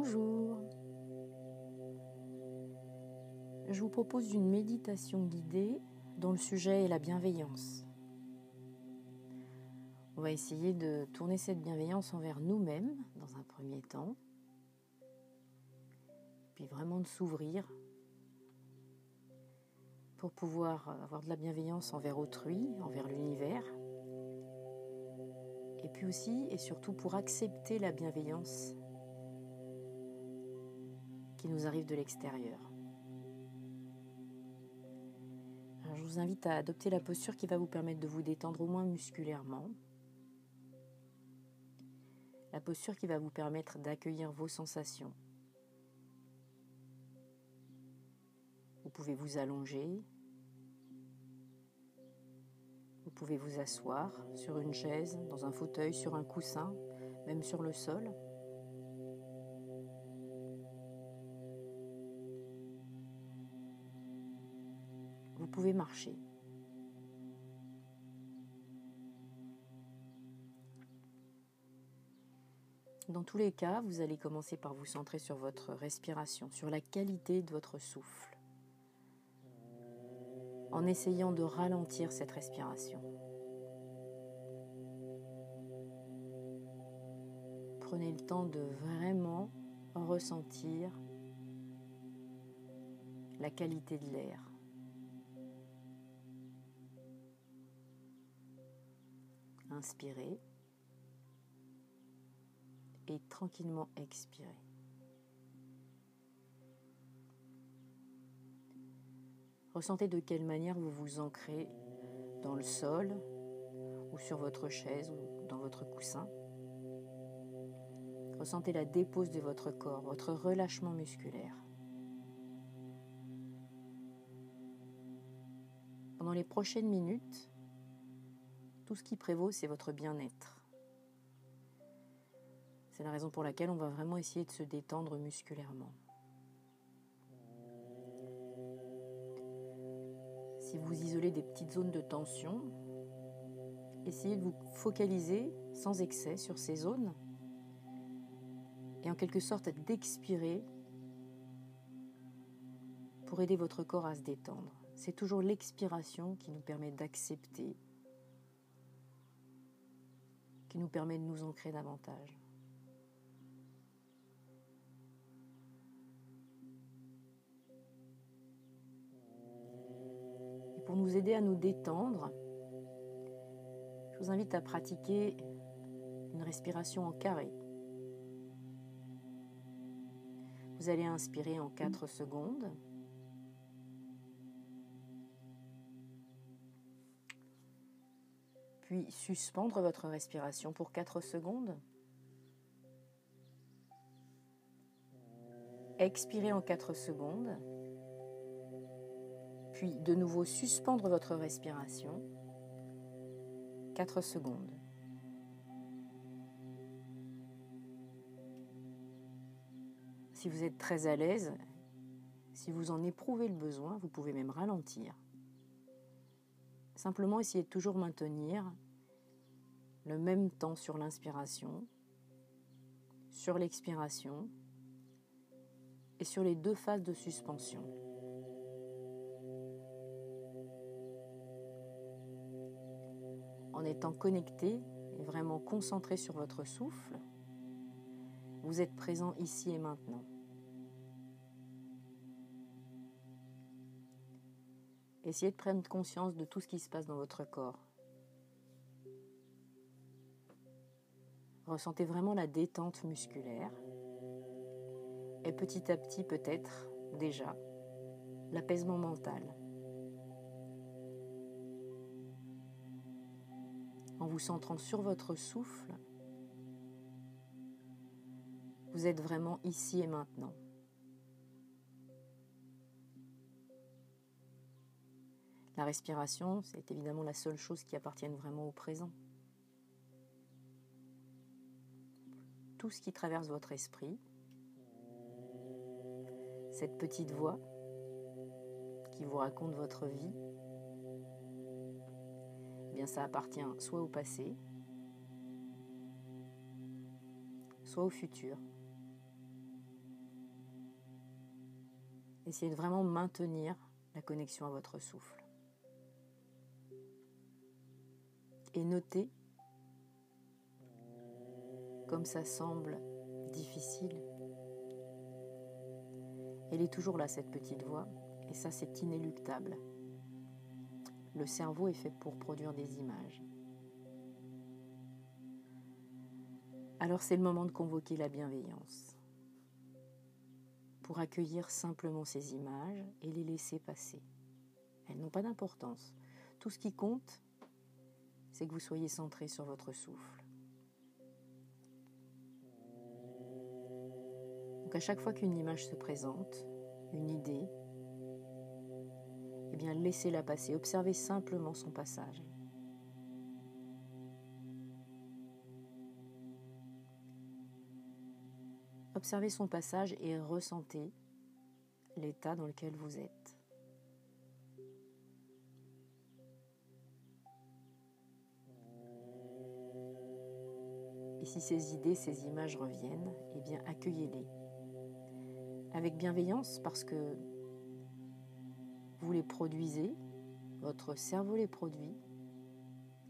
Bonjour. Je vous propose une méditation guidée dont le sujet est la bienveillance. On va essayer de tourner cette bienveillance envers nous-mêmes dans un premier temps, puis vraiment de s'ouvrir pour pouvoir avoir de la bienveillance envers autrui, envers l'univers, et puis aussi et surtout pour accepter la bienveillance qui nous arrive de l'extérieur. je vous invite à adopter la posture qui va vous permettre de vous détendre au moins musculairement. La posture qui va vous permettre d'accueillir vos sensations. Vous pouvez vous allonger. Vous pouvez vous asseoir sur une chaise, dans un fauteuil, sur un coussin, même sur le sol. Pouvez marcher. Dans tous les cas, vous allez commencer par vous centrer sur votre respiration, sur la qualité de votre souffle, en essayant de ralentir cette respiration. Prenez le temps de vraiment ressentir la qualité de l'air. Inspirez et tranquillement expirez. Ressentez de quelle manière vous vous ancrez dans le sol ou sur votre chaise ou dans votre coussin. Ressentez la dépose de votre corps, votre relâchement musculaire. Pendant les prochaines minutes, tout ce qui prévaut, c'est votre bien-être. C'est la raison pour laquelle on va vraiment essayer de se détendre musculairement. Si vous isolez des petites zones de tension, essayez de vous focaliser sans excès sur ces zones et en quelque sorte d'expirer pour aider votre corps à se détendre. C'est toujours l'expiration qui nous permet d'accepter qui nous permet de nous ancrer davantage. Et pour nous aider à nous détendre, je vous invite à pratiquer une respiration en carré. Vous allez inspirer en 4 secondes. Suspendre votre respiration pour 4 secondes. Expirez en 4 secondes. Puis de nouveau suspendre votre respiration. 4 secondes. Si vous êtes très à l'aise, si vous en éprouvez le besoin, vous pouvez même ralentir. Simplement essayer de toujours maintenir le même temps sur l'inspiration, sur l'expiration et sur les deux phases de suspension. En étant connecté et vraiment concentré sur votre souffle, vous êtes présent ici et maintenant. Essayez de prendre conscience de tout ce qui se passe dans votre corps. Ressentez vraiment la détente musculaire. Et petit à petit, peut-être déjà, l'apaisement mental. En vous centrant sur votre souffle, vous êtes vraiment ici et maintenant. La respiration, c'est évidemment la seule chose qui appartienne vraiment au présent. tout ce qui traverse votre esprit, cette petite voix qui vous raconte votre vie, eh bien ça appartient soit au passé, soit au futur. Essayez de vraiment maintenir la connexion à votre souffle. Et notez comme ça semble difficile. Elle est toujours là, cette petite voix, et ça c'est inéluctable. Le cerveau est fait pour produire des images. Alors c'est le moment de convoquer la bienveillance pour accueillir simplement ces images et les laisser passer. Elles n'ont pas d'importance. Tout ce qui compte, c'est que vous soyez centré sur votre souffle. Donc à chaque fois qu'une image se présente, une idée, eh bien laissez-la passer, observez simplement son passage. Observez son passage et ressentez l'état dans lequel vous êtes. Et si ces idées, ces images reviennent, eh bien accueillez-les. Avec bienveillance parce que vous les produisez, votre cerveau les produit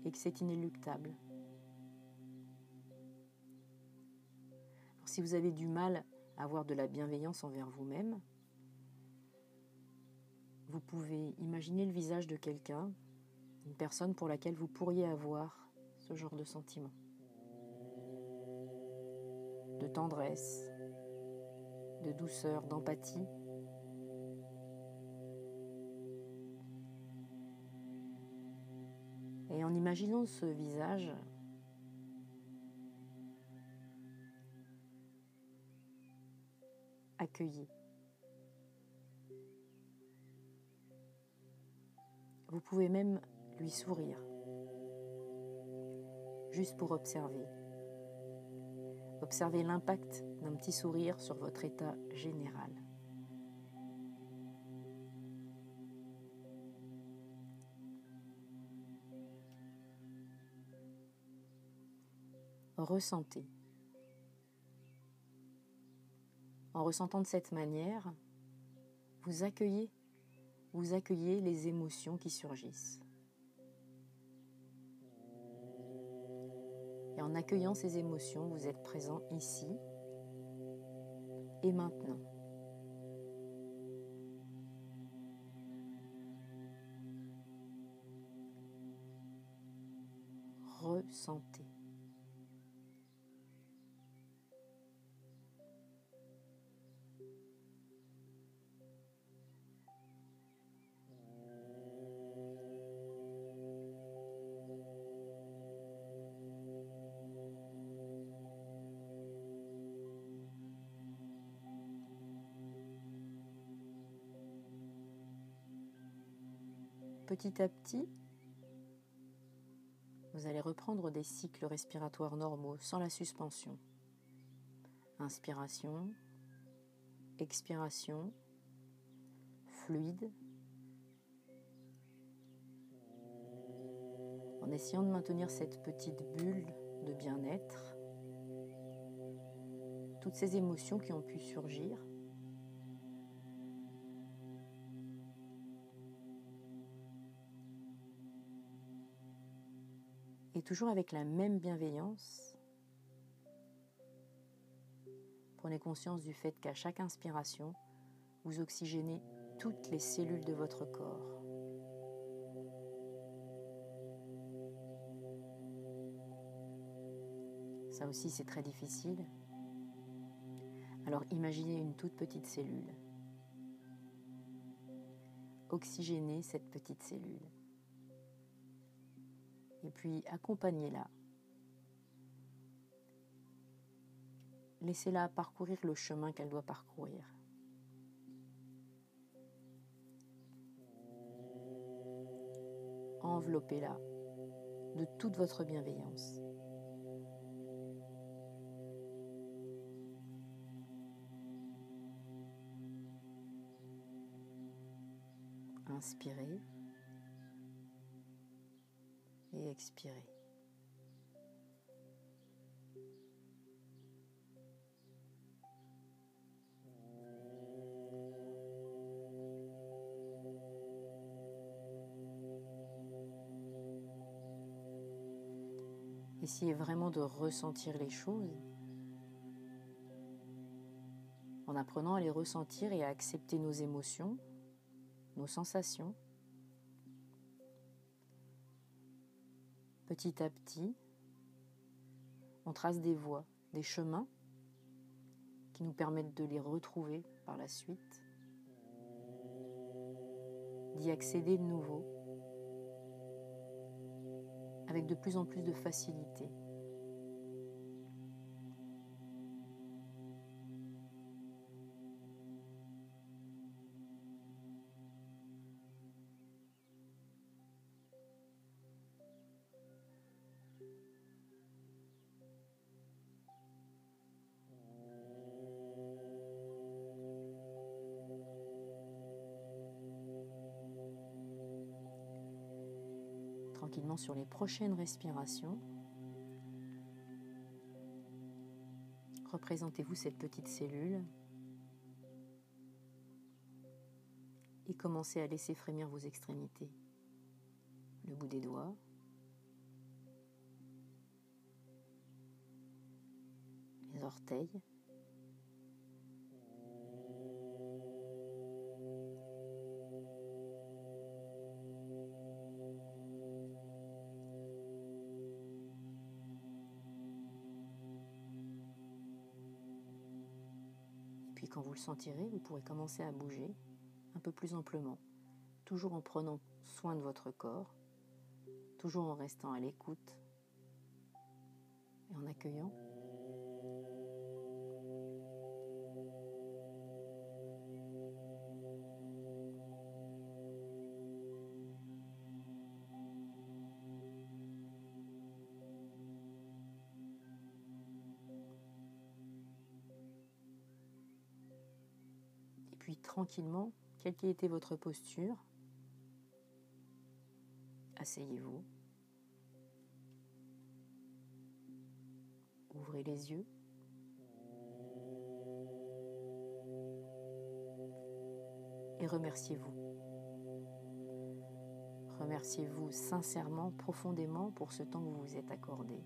et que c'est inéluctable. si vous avez du mal à avoir de la bienveillance envers vous-même, vous pouvez imaginer le visage de quelqu'un, une personne pour laquelle vous pourriez avoir ce genre de sentiment. De tendresse, de douceur, d'empathie. Et en imaginant ce visage, accueilli. Vous pouvez même lui sourire, juste pour observer. Observez l'impact d'un petit sourire sur votre état général. Ressentez. En ressentant de cette manière, vous accueillez, vous accueillez les émotions qui surgissent. Et en accueillant ces émotions, vous êtes présent ici et maintenant. Ressentez. Petit à petit, vous allez reprendre des cycles respiratoires normaux sans la suspension. Inspiration, expiration, fluide, en essayant de maintenir cette petite bulle de bien-être, toutes ces émotions qui ont pu surgir toujours avec la même bienveillance, prenez conscience du fait qu'à chaque inspiration, vous oxygénez toutes les cellules de votre corps. Ça aussi, c'est très difficile. Alors imaginez une toute petite cellule. Oxygénez cette petite cellule et puis accompagnez-la. Laissez-la parcourir le chemin qu'elle doit parcourir. Enveloppez-la de toute votre bienveillance. Inspirez et. Essayez vraiment de ressentir les choses en apprenant à les ressentir et à accepter nos émotions, nos sensations. Petit à petit, on trace des voies, des chemins qui nous permettent de les retrouver par la suite, d'y accéder de nouveau avec de plus en plus de facilité. Tranquillement sur les prochaines respirations. Représentez-vous cette petite cellule et commencez à laisser frémir vos extrémités. Le bout des doigts, les orteils, sentirez, vous pourrez commencer à bouger un peu plus amplement, toujours en prenant soin de votre corps, toujours en restant à l'écoute et en accueillant. Tranquillement, quelle qu'ait été votre posture, asseyez-vous. Ouvrez les yeux. Et remerciez-vous. Remerciez-vous sincèrement, profondément pour ce temps que vous vous êtes accordé.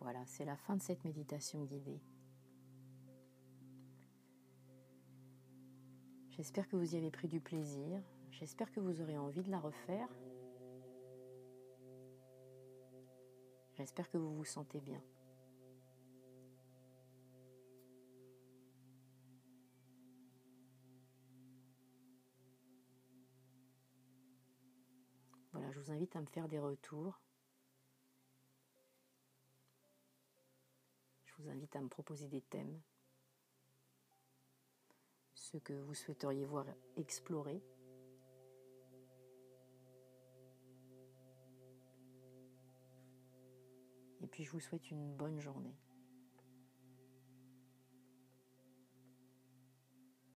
Voilà, c'est la fin de cette méditation guidée. J'espère que vous y avez pris du plaisir. J'espère que vous aurez envie de la refaire. J'espère que vous vous sentez bien. Voilà, je vous invite à me faire des retours. Vous invite à me proposer des thèmes, ce que vous souhaiteriez voir explorer. Et puis je vous souhaite une bonne journée.